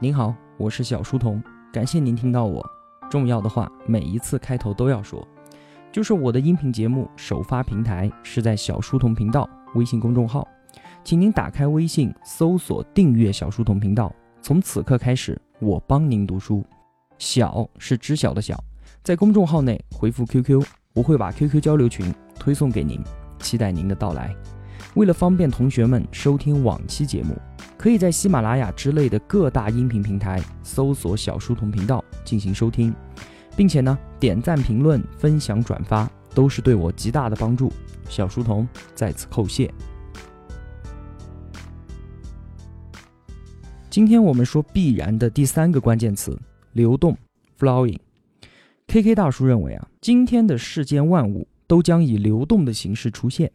您好，我是小书童，感谢您听到我。重要的话每一次开头都要说，就是我的音频节目首发平台是在小书童频道微信公众号，请您打开微信搜索订阅小书童频道。从此刻开始，我帮您读书。小是知晓的小，在公众号内回复 QQ，我会把 QQ 交流群推送给您，期待您的到来。为了方便同学们收听往期节目。可以在喜马拉雅之类的各大音频平台搜索“小书童频道”进行收听，并且呢，点赞、评论、分享、转发都是对我极大的帮助。小书童在此叩谢。今天我们说必然的第三个关键词——流动 （flowing）。K K 大叔认为啊，今天的世间万物都将以流动的形式出现。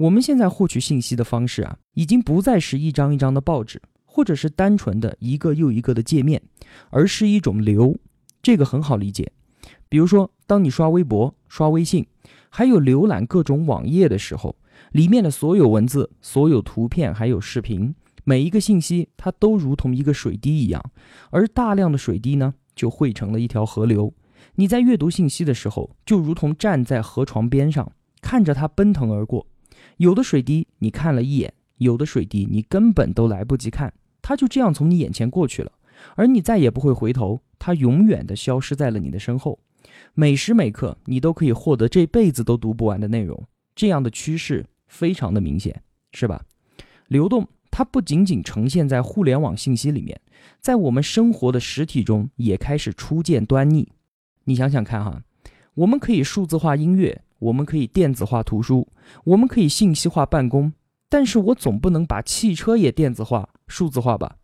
我们现在获取信息的方式啊，已经不再是一张一张的报纸，或者是单纯的一个又一个的界面，而是一种流。这个很好理解。比如说，当你刷微博、刷微信，还有浏览各种网页的时候，里面的所有文字、所有图片还有视频，每一个信息它都如同一个水滴一样，而大量的水滴呢，就汇成了一条河流。你在阅读信息的时候，就如同站在河床边上，看着它奔腾而过。有的水滴你看了一眼，有的水滴你根本都来不及看，它就这样从你眼前过去了，而你再也不会回头，它永远的消失在了你的身后。每时每刻你都可以获得这辈子都读不完的内容，这样的趋势非常的明显，是吧？流动它不仅仅呈现在互联网信息里面，在我们生活的实体中也开始初见端倪。你想想看哈，我们可以数字化音乐。我们可以电子化图书，我们可以信息化办公，但是我总不能把汽车也电子化、数字化吧？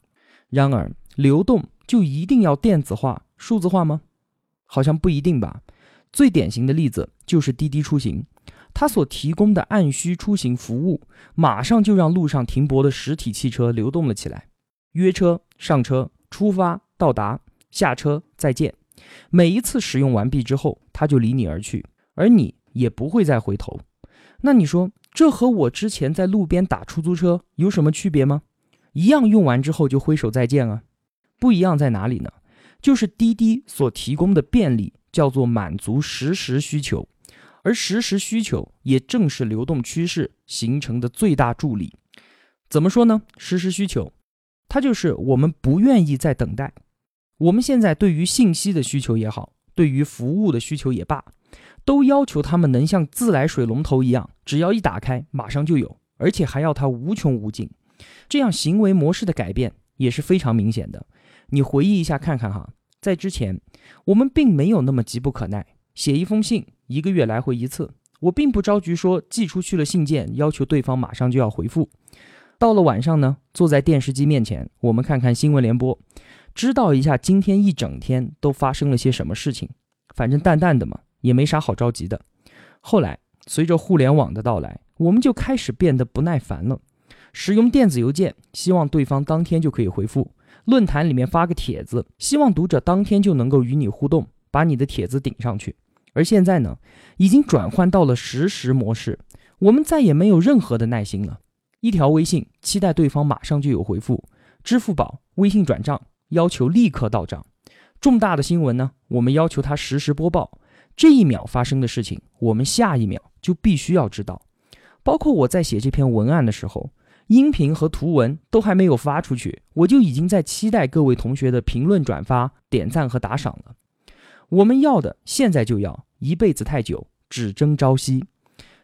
然而，流动就一定要电子化、数字化吗？好像不一定吧。最典型的例子就是滴滴出行，它所提供的按需出行服务，马上就让路上停泊的实体汽车流动了起来。约车、上车、出发、到达、下车、再见，每一次使用完毕之后，它就离你而去，而你。也不会再回头，那你说这和我之前在路边打出租车有什么区别吗？一样用完之后就挥手再见啊。不一样在哪里呢？就是滴滴所提供的便利叫做满足实时需求，而实时需求也正是流动趋势形成的最大助力。怎么说呢？实时需求，它就是我们不愿意再等待。我们现在对于信息的需求也好，对于服务的需求也罢。都要求他们能像自来水龙头一样，只要一打开，马上就有，而且还要它无穷无尽。这样行为模式的改变也是非常明显的。你回忆一下看看哈，在之前我们并没有那么急不可耐，写一封信一个月来回一次，我并不着急说寄出去了信件要求对方马上就要回复。到了晚上呢，坐在电视机面前，我们看看新闻联播，知道一下今天一整天都发生了些什么事情，反正淡淡的嘛。也没啥好着急的。后来，随着互联网的到来，我们就开始变得不耐烦了。使用电子邮件，希望对方当天就可以回复；论坛里面发个帖子，希望读者当天就能够与你互动，把你的帖子顶上去。而现在呢，已经转换到了实时模式，我们再也没有任何的耐心了。一条微信，期待对方马上就有回复；支付宝、微信转账，要求立刻到账；重大的新闻呢，我们要求它实时播报。这一秒发生的事情，我们下一秒就必须要知道。包括我在写这篇文案的时候，音频和图文都还没有发出去，我就已经在期待各位同学的评论、转发、点赞和打赏了。我们要的现在就要，一辈子太久，只争朝夕。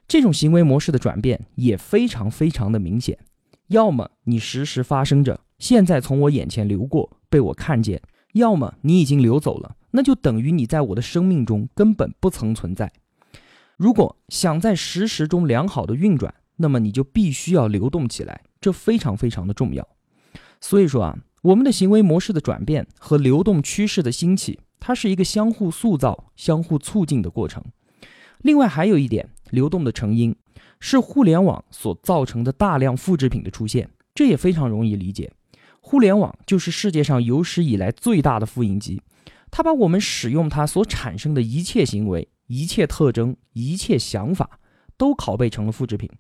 这种行为模式的转变也非常非常的明显。要么你时时发生着，现在从我眼前流过，被我看见；要么你已经流走了。那就等于你在我的生命中根本不曾存在。如果想在实时中良好的运转，那么你就必须要流动起来，这非常非常的重要。所以说啊，我们的行为模式的转变和流动趋势的兴起，它是一个相互塑造、相互促进的过程。另外还有一点，流动的成因是互联网所造成的大量复制品的出现，这也非常容易理解。互联网就是世界上有史以来最大的复印机。它把我们使用它所产生的一切行为、一切特征、一切想法，都拷贝成了复制品。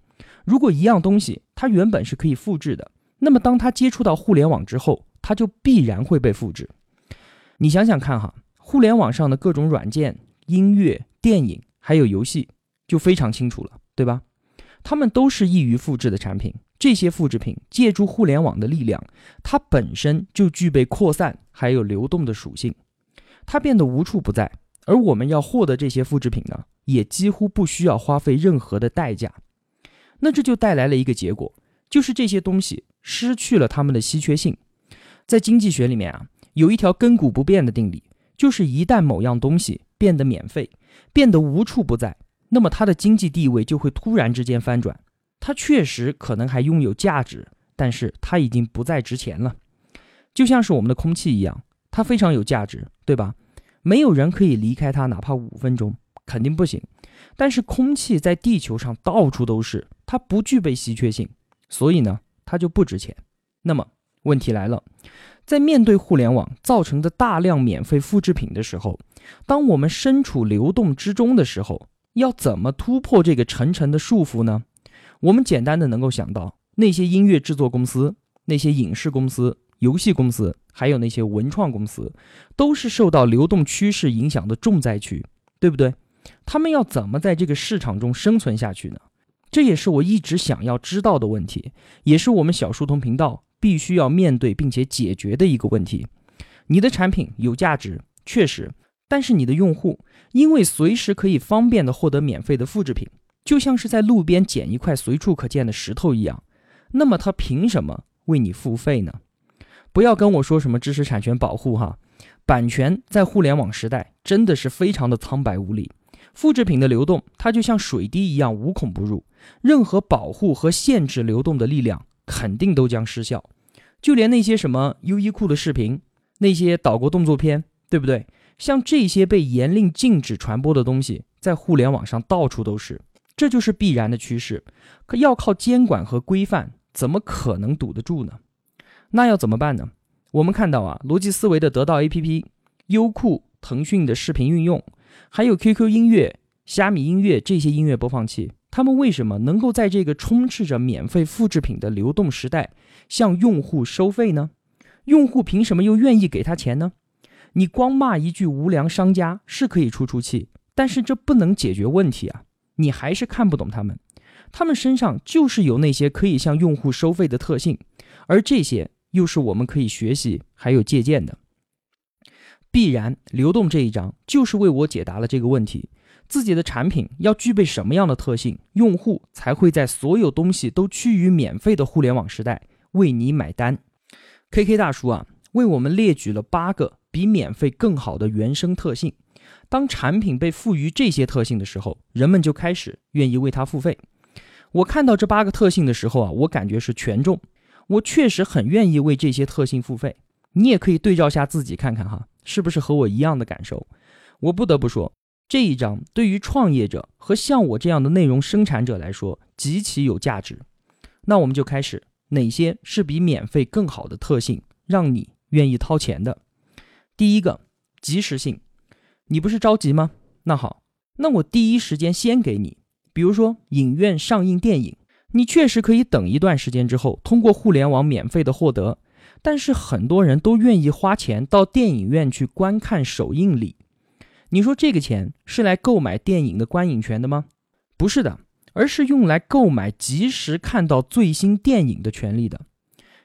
如果一样东西它原本是可以复制的，那么当它接触到互联网之后，它就必然会被复制。你想想看哈，互联网上的各种软件、音乐、电影还有游戏，就非常清楚了，对吧？它们都是易于复制的产品。这些复制品借助互联网的力量，它本身就具备扩散还有流动的属性，它变得无处不在。而我们要获得这些复制品呢，也几乎不需要花费任何的代价。那这就带来了一个结果，就是这些东西失去了它们的稀缺性。在经济学里面啊，有一条亘古不变的定理，就是一旦某样东西变得免费，变得无处不在，那么它的经济地位就会突然之间翻转。它确实可能还拥有价值，但是它已经不再值钱了，就像是我们的空气一样，它非常有价值，对吧？没有人可以离开它，哪怕五分钟，肯定不行。但是空气在地球上到处都是，它不具备稀缺性，所以呢，它就不值钱。那么问题来了，在面对互联网造成的大量免费复制品的时候，当我们身处流动之中的时候，要怎么突破这个层层的束缚呢？我们简单的能够想到，那些音乐制作公司、那些影视公司、游戏公司，还有那些文创公司，都是受到流动趋势影响的重灾区，对不对？他们要怎么在这个市场中生存下去呢？这也是我一直想要知道的问题，也是我们小书童频道必须要面对并且解决的一个问题。你的产品有价值，确实，但是你的用户因为随时可以方便的获得免费的复制品。就像是在路边捡一块随处可见的石头一样，那么他凭什么为你付费呢？不要跟我说什么知识产权保护哈，版权在互联网时代真的是非常的苍白无力。复制品的流动，它就像水滴一样无孔不入，任何保护和限制流动的力量肯定都将失效。就连那些什么优衣库的视频，那些岛国动作片，对不对？像这些被严令禁止传播的东西，在互联网上到处都是。这就是必然的趋势，可要靠监管和规范，怎么可能堵得住呢？那要怎么办呢？我们看到啊，逻辑思维的得到 APP、优酷、腾讯的视频运用，还有 QQ 音乐、虾米音乐这些音乐播放器，他们为什么能够在这个充斥着免费复制品的流动时代向用户收费呢？用户凭什么又愿意给他钱呢？你光骂一句无良商家是可以出出气，但是这不能解决问题啊。你还是看不懂他们，他们身上就是有那些可以向用户收费的特性，而这些又是我们可以学习还有借鉴的。必然流动这一章就是为我解答了这个问题：自己的产品要具备什么样的特性，用户才会在所有东西都趋于免费的互联网时代为你买单？K K 大叔啊，为我们列举了八个比免费更好的原生特性。当产品被赋予这些特性的时候，人们就开始愿意为它付费。我看到这八个特性的时候啊，我感觉是权重。我确实很愿意为这些特性付费。你也可以对照下自己看看哈，是不是和我一样的感受？我不得不说，这一章对于创业者和像我这样的内容生产者来说极其有价值。那我们就开始，哪些是比免费更好的特性，让你愿意掏钱的？第一个，及时性。你不是着急吗？那好，那我第一时间先给你。比如说影院上映电影，你确实可以等一段时间之后，通过互联网免费的获得。但是很多人都愿意花钱到电影院去观看首映礼。你说这个钱是来购买电影的观影权的吗？不是的，而是用来购买及时看到最新电影的权利的。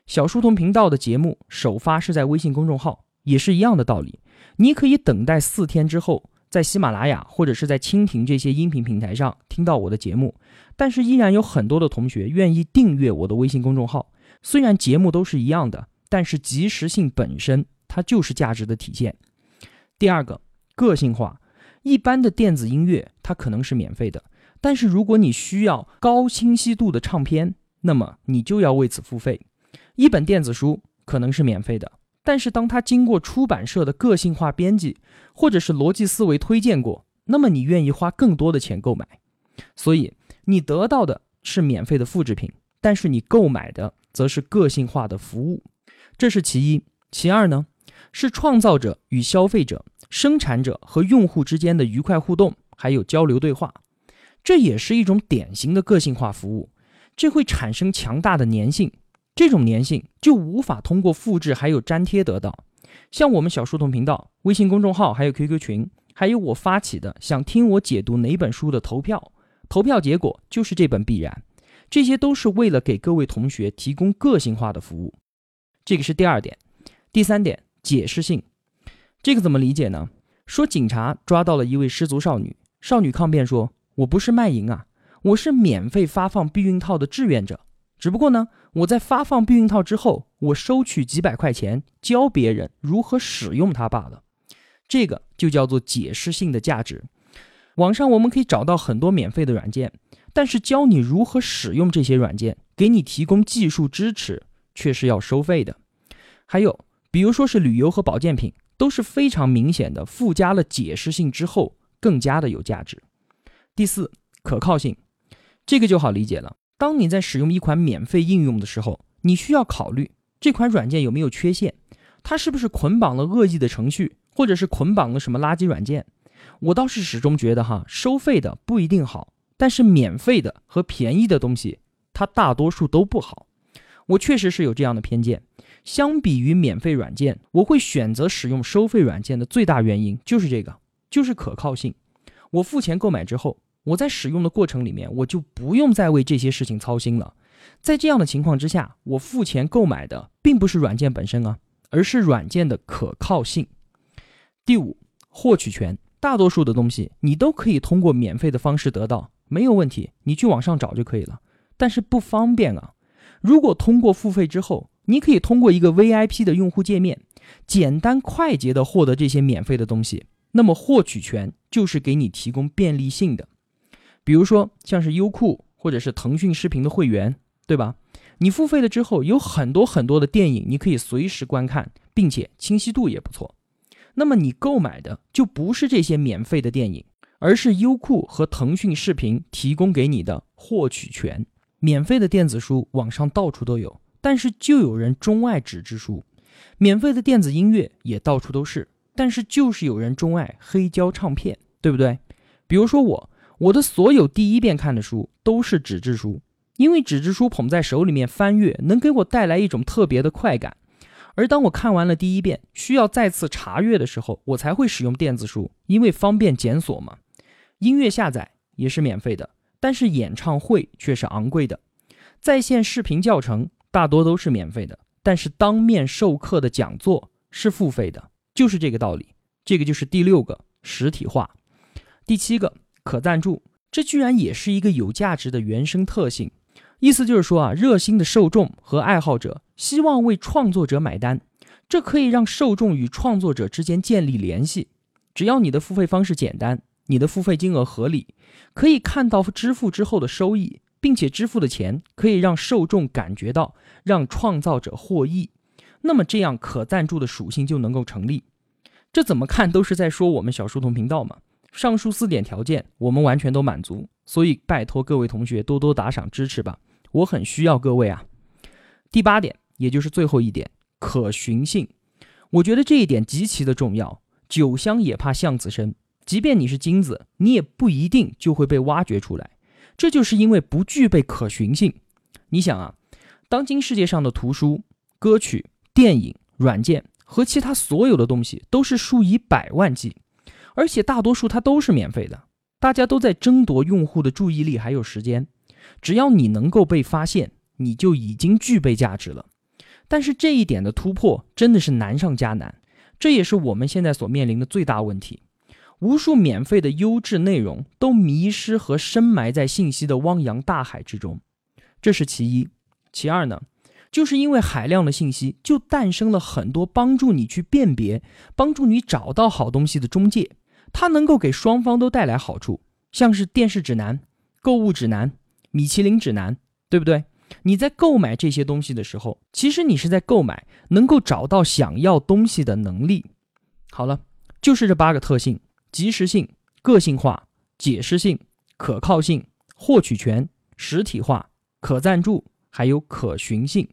小书童频道的节目首发是在微信公众号，也是一样的道理。你可以等待四天之后，在喜马拉雅或者是在蜻蜓这些音频平台上听到我的节目，但是依然有很多的同学愿意订阅我的微信公众号。虽然节目都是一样的，但是及时性本身它就是价值的体现。第二个，个性化。一般的电子音乐它可能是免费的，但是如果你需要高清晰度的唱片，那么你就要为此付费。一本电子书可能是免费的。但是，当它经过出版社的个性化编辑，或者是逻辑思维推荐过，那么你愿意花更多的钱购买。所以，你得到的是免费的复制品，但是你购买的则是个性化的服务。这是其一。其二呢，是创造者与消费者、生产者和用户之间的愉快互动，还有交流对话。这也是一种典型的个性化服务，这会产生强大的粘性。这种粘性就无法通过复制还有粘贴得到。像我们小书童频道、微信公众号还有 QQ 群，还有我发起的想听我解读哪本书的投票，投票结果就是这本《必然》。这些都是为了给各位同学提供个性化的服务。这个是第二点。第三点，解释性。这个怎么理解呢？说警察抓到了一位失足少女，少女抗辩说：“我不是卖淫啊，我是免费发放避孕套的志愿者。只不过呢，我在发放避孕套之后，我收取几百块钱，教别人如何使用它罢了。”这个就叫做解释性的价值。网上我们可以找到很多免费的软件，但是教你如何使用这些软件，给你提供技术支持，却是要收费的。还有。比如说是旅游和保健品，都是非常明显的附加了解释性之后，更加的有价值。第四，可靠性，这个就好理解了。当你在使用一款免费应用的时候，你需要考虑这款软件有没有缺陷，它是不是捆绑了恶意的程序，或者是捆绑了什么垃圾软件。我倒是始终觉得哈，收费的不一定好，但是免费的和便宜的东西，它大多数都不好。我确实是有这样的偏见。相比于免费软件，我会选择使用收费软件的最大原因就是这个，就是可靠性。我付钱购买之后，我在使用的过程里面，我就不用再为这些事情操心了。在这样的情况之下，我付钱购买的并不是软件本身啊，而是软件的可靠性。第五，获取权，大多数的东西你都可以通过免费的方式得到，没有问题，你去网上找就可以了。但是不方便啊。如果通过付费之后，你可以通过一个 VIP 的用户界面，简单快捷的获得这些免费的东西。那么获取权就是给你提供便利性的，比如说像是优酷或者是腾讯视频的会员，对吧？你付费了之后，有很多很多的电影你可以随时观看，并且清晰度也不错。那么你购买的就不是这些免费的电影，而是优酷和腾讯视频提供给你的获取权。免费的电子书网上到处都有。但是就有人钟爱纸质书，免费的电子音乐也到处都是。但是就是有人钟爱黑胶唱片，对不对？比如说我，我的所有第一遍看的书都是纸质书，因为纸质书捧在手里面翻阅，能给我带来一种特别的快感。而当我看完了第一遍，需要再次查阅的时候，我才会使用电子书，因为方便检索嘛。音乐下载也是免费的，但是演唱会却是昂贵的，在线视频教程。大多都是免费的，但是当面授课的讲座是付费的，就是这个道理。这个就是第六个实体化，第七个可赞助，这居然也是一个有价值的原生特性。意思就是说啊，热心的受众和爱好者希望为创作者买单，这可以让受众与创作者之间建立联系。只要你的付费方式简单，你的付费金额合理，可以看到支付之后的收益。并且支付的钱可以让受众感觉到让创造者获益，那么这样可赞助的属性就能够成立。这怎么看都是在说我们小书童频道嘛。上述四点条件我们完全都满足，所以拜托各位同学多多打赏支持吧，我很需要各位啊。第八点，也就是最后一点，可循性，我觉得这一点极其的重要。酒香也怕巷子深，即便你是金子，你也不一定就会被挖掘出来。这就是因为不具备可循性。你想啊，当今世界上的图书、歌曲、电影、软件和其他所有的东西都是数以百万计，而且大多数它都是免费的，大家都在争夺用户的注意力还有时间。只要你能够被发现，你就已经具备价值了。但是这一点的突破真的是难上加难，这也是我们现在所面临的最大问题。无数免费的优质内容都迷失和深埋在信息的汪洋大海之中，这是其一。其二呢，就是因为海量的信息，就诞生了很多帮助你去辨别、帮助你找到好东西的中介，它能够给双方都带来好处。像是电视指南、购物指南、米其林指南，对不对？你在购买这些东西的时候，其实你是在购买能够找到想要东西的能力。好了，就是这八个特性。及时性、个性化、解释性、可靠性、获取权、实体化、可赞助，还有可循性，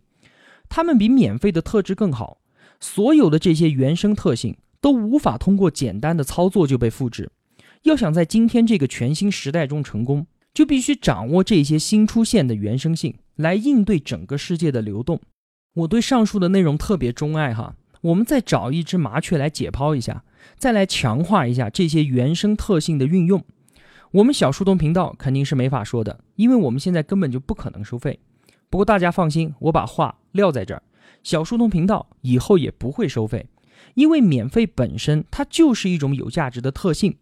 它们比免费的特质更好。所有的这些原生特性都无法通过简单的操作就被复制。要想在今天这个全新时代中成功，就必须掌握这些新出现的原生性，来应对整个世界的流动。我对上述的内容特别钟爱哈。我们再找一只麻雀来解剖一下，再来强化一下这些原生特性的运用。我们小树洞频道肯定是没法说的，因为我们现在根本就不可能收费。不过大家放心，我把话撂在这儿，小树洞频道以后也不会收费，因为免费本身它就是一种有价值的特性，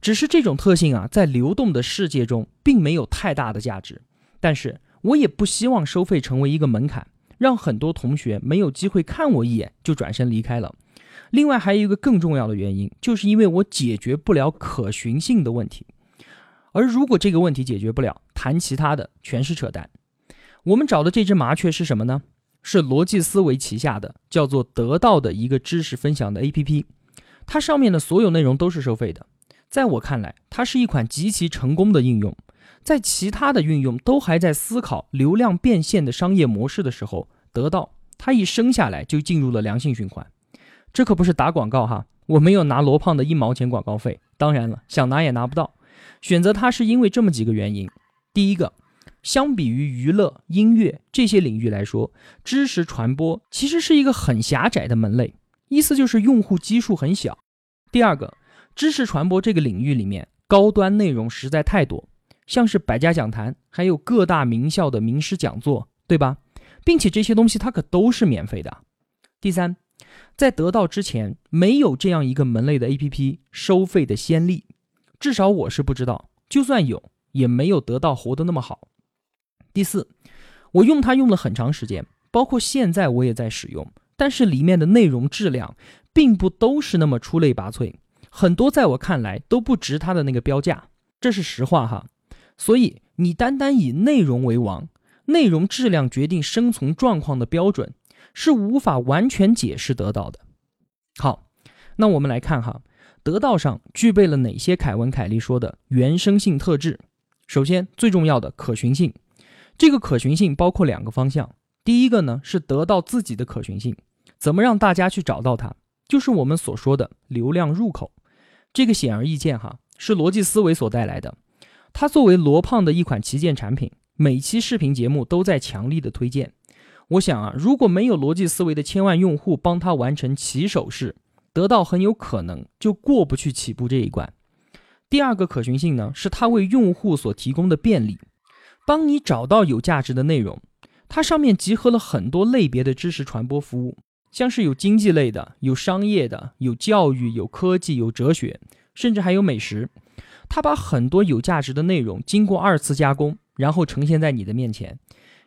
只是这种特性啊，在流动的世界中并没有太大的价值。但是我也不希望收费成为一个门槛。让很多同学没有机会看我一眼就转身离开了。另外还有一个更重要的原因，就是因为我解决不了可循性的问题。而如果这个问题解决不了，谈其他的全是扯淡。我们找的这只麻雀是什么呢？是逻辑思维旗下的叫做得到的一个知识分享的 APP。它上面的所有内容都是收费的。在我看来，它是一款极其成功的应用。在其他的运用都还在思考流量变现的商业模式的时候，得到它一生下来就进入了良性循环。这可不是打广告哈，我没有拿罗胖的一毛钱广告费，当然了，想拿也拿不到。选择它是因为这么几个原因：第一个，相比于娱乐、音乐这些领域来说，知识传播其实是一个很狭窄的门类，意思就是用户基数很小；第二个，知识传播这个领域里面高端内容实在太多。像是百家讲坛，还有各大名校的名师讲座，对吧？并且这些东西它可都是免费的。第三，在得到之前没有这样一个门类的 APP 收费的先例，至少我是不知道。就算有，也没有得到活得那么好。第四，我用它用了很长时间，包括现在我也在使用，但是里面的内容质量并不都是那么出类拔萃，很多在我看来都不值它的那个标价，这是实话哈。所以，你单单以内容为王，内容质量决定生存状况的标准，是无法完全解释得到的。好，那我们来看哈，得到上具备了哪些凯文·凯利说的原生性特质？首先，最重要的可循性。这个可循性包括两个方向，第一个呢是得到自己的可循性，怎么让大家去找到它？就是我们所说的流量入口。这个显而易见哈，是逻辑思维所带来的。它作为罗胖的一款旗舰产品，每期视频节目都在强力的推荐。我想啊，如果没有逻辑思维的千万用户帮他完成起手式，得到很有可能就过不去起步这一关。第二个可循性呢，是它为用户所提供的便利，帮你找到有价值的内容。它上面集合了很多类别的知识传播服务，像是有经济类的、有商业的、有教育、有科技、有哲学，甚至还有美食。他把很多有价值的内容经过二次加工，然后呈现在你的面前。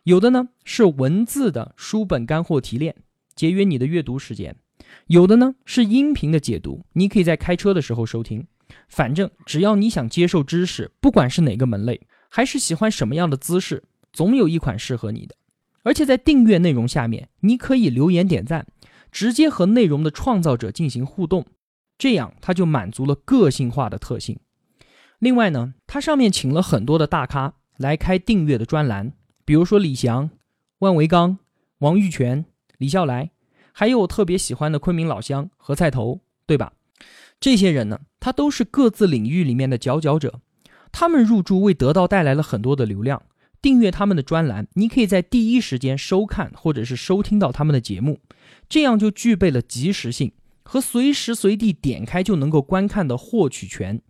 有的呢是文字的书本干货提炼，节约你的阅读时间；有的呢是音频的解读，你可以在开车的时候收听。反正只要你想接受知识，不管是哪个门类，还是喜欢什么样的姿势，总有一款适合你的。而且在订阅内容下面，你可以留言点赞，直接和内容的创造者进行互动，这样它就满足了个性化的特性。另外呢，它上面请了很多的大咖来开订阅的专栏，比如说李翔、万维钢、王玉泉、李笑来，还有我特别喜欢的昆明老乡何菜头，对吧？这些人呢，他都是各自领域里面的佼佼者，他们入驻为得到带来了很多的流量。订阅他们的专栏，你可以在第一时间收看或者是收听到他们的节目，这样就具备了及时性和随时随地点开就能够观看的获取权。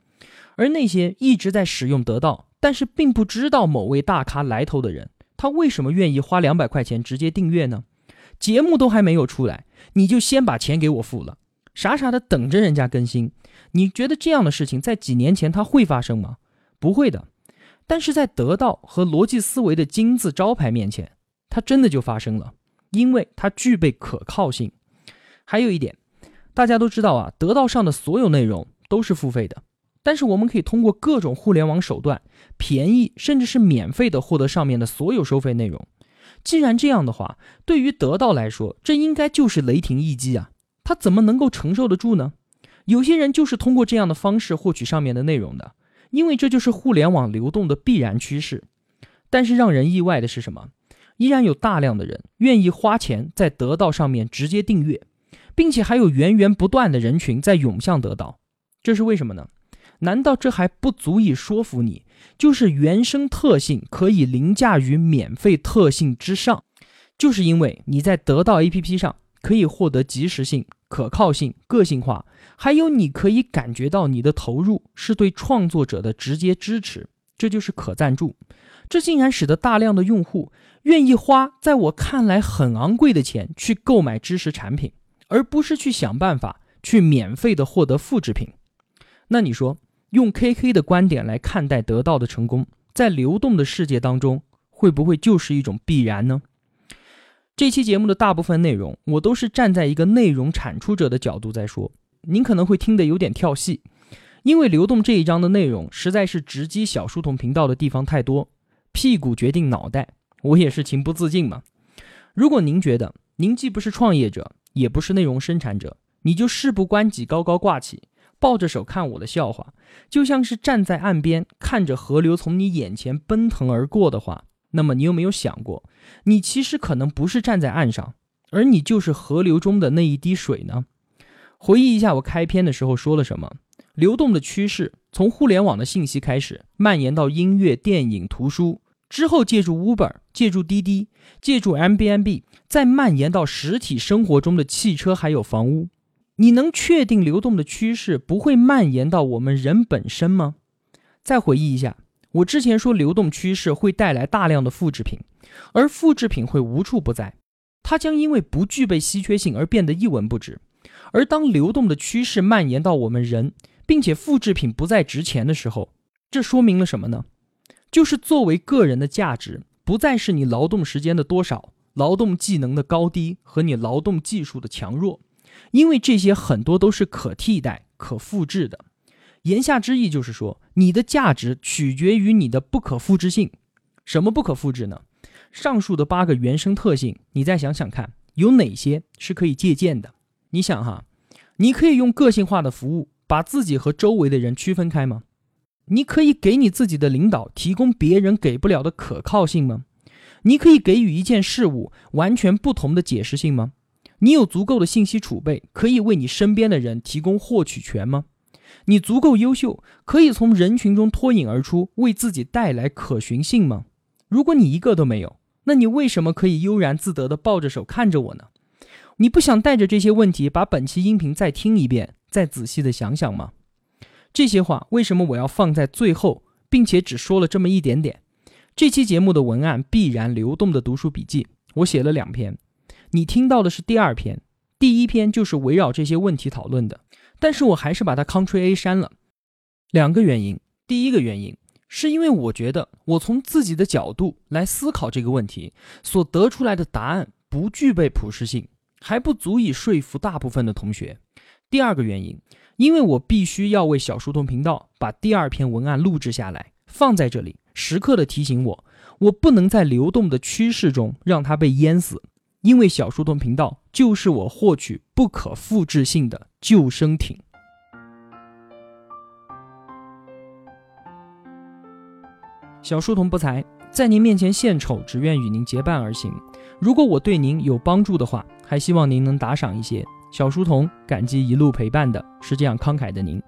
而那些一直在使用得到，但是并不知道某位大咖来头的人，他为什么愿意花两百块钱直接订阅呢？节目都还没有出来，你就先把钱给我付了，傻傻的等着人家更新。你觉得这样的事情在几年前它会发生吗？不会的。但是在得到和逻辑思维的金字招牌面前，它真的就发生了，因为它具备可靠性。还有一点，大家都知道啊，得到上的所有内容都是付费的。但是我们可以通过各种互联网手段，便宜甚至是免费的获得上面的所有收费内容。既然这样的话，对于得到来说，这应该就是雷霆一击啊！他怎么能够承受得住呢？有些人就是通过这样的方式获取上面的内容的，因为这就是互联网流动的必然趋势。但是让人意外的是什么？依然有大量的人愿意花钱在得到上面直接订阅，并且还有源源不断的人群在涌向得到，这是为什么呢？难道这还不足以说服你？就是原生特性可以凌驾于免费特性之上，就是因为你在得到 APP 上可以获得及时性、可靠性、个性化，还有你可以感觉到你的投入是对创作者的直接支持，这就是可赞助。这竟然使得大量的用户愿意花在我看来很昂贵的钱去购买知识产品，而不是去想办法去免费的获得复制品。那你说，用 KK 的观点来看待得到的成功，在流动的世界当中，会不会就是一种必然呢？这期节目的大部分内容，我都是站在一个内容产出者的角度在说，您可能会听得有点跳戏，因为流动这一章的内容实在是直击小书童频道的地方太多，屁股决定脑袋，我也是情不自禁嘛。如果您觉得您既不是创业者，也不是内容生产者，你就事不关己高高挂起，抱着手看我的笑话，就像是站在岸边看着河流从你眼前奔腾而过的话。那么你有没有想过，你其实可能不是站在岸上，而你就是河流中的那一滴水呢？回忆一下我开篇的时候说了什么？流动的趋势从互联网的信息开始蔓延到音乐、电影、图书，之后借助 Uber、借助滴滴、借助 M B N B，再蔓延到实体生活中的汽车还有房屋。你能确定流动的趋势不会蔓延到我们人本身吗？再回忆一下。我之前说流动趋势会带来大量的复制品，而复制品会无处不在，它将因为不具备稀缺性而变得一文不值。而当流动的趋势蔓延到我们人，并且复制品不再值钱的时候，这说明了什么呢？就是作为个人的价值，不再是你劳动时间的多少、劳动技能的高低和你劳动技术的强弱，因为这些很多都是可替代、可复制的。言下之意就是说，你的价值取决于你的不可复制性。什么不可复制呢？上述的八个原生特性，你再想想看，有哪些是可以借鉴的？你想哈，你可以用个性化的服务把自己和周围的人区分开吗？你可以给你自己的领导提供别人给不了的可靠性吗？你可以给予一件事物完全不同的解释性吗？你有足够的信息储备，可以为你身边的人提供获取权吗？你足够优秀，可以从人群中脱颖而出，为自己带来可循性吗？如果你一个都没有，那你为什么可以悠然自得地抱着手看着我呢？你不想带着这些问题把本期音频再听一遍，再仔细的想想吗？这些话为什么我要放在最后，并且只说了这么一点点？这期节目的文案必然流动的读书笔记，我写了两篇，你听到的是第二篇，第一篇就是围绕这些问题讨论的。但是我还是把它 Ctrl A 删了，两个原因。第一个原因是因为我觉得我从自己的角度来思考这个问题，所得出来的答案不具备普适性，还不足以说服大部分的同学。第二个原因，因为我必须要为小书童频道把第二篇文案录制下来，放在这里，时刻的提醒我，我不能在流动的趋势中让它被淹死。因为小书童频道就是我获取不可复制性的救生艇。小书童不才，在您面前献丑，只愿与您结伴而行。如果我对您有帮助的话，还希望您能打赏一些。小书童感激一路陪伴的是这样慷慨的您。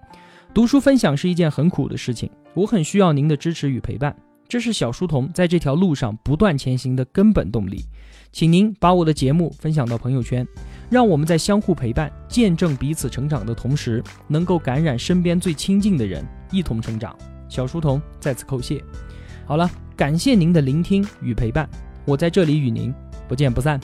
读书分享是一件很苦的事情，我很需要您的支持与陪伴，这是小书童在这条路上不断前行的根本动力。请您把我的节目分享到朋友圈，让我们在相互陪伴、见证彼此成长的同时，能够感染身边最亲近的人，一同成长。小书童在此叩谢。好了，感谢您的聆听与陪伴，我在这里与您不见不散。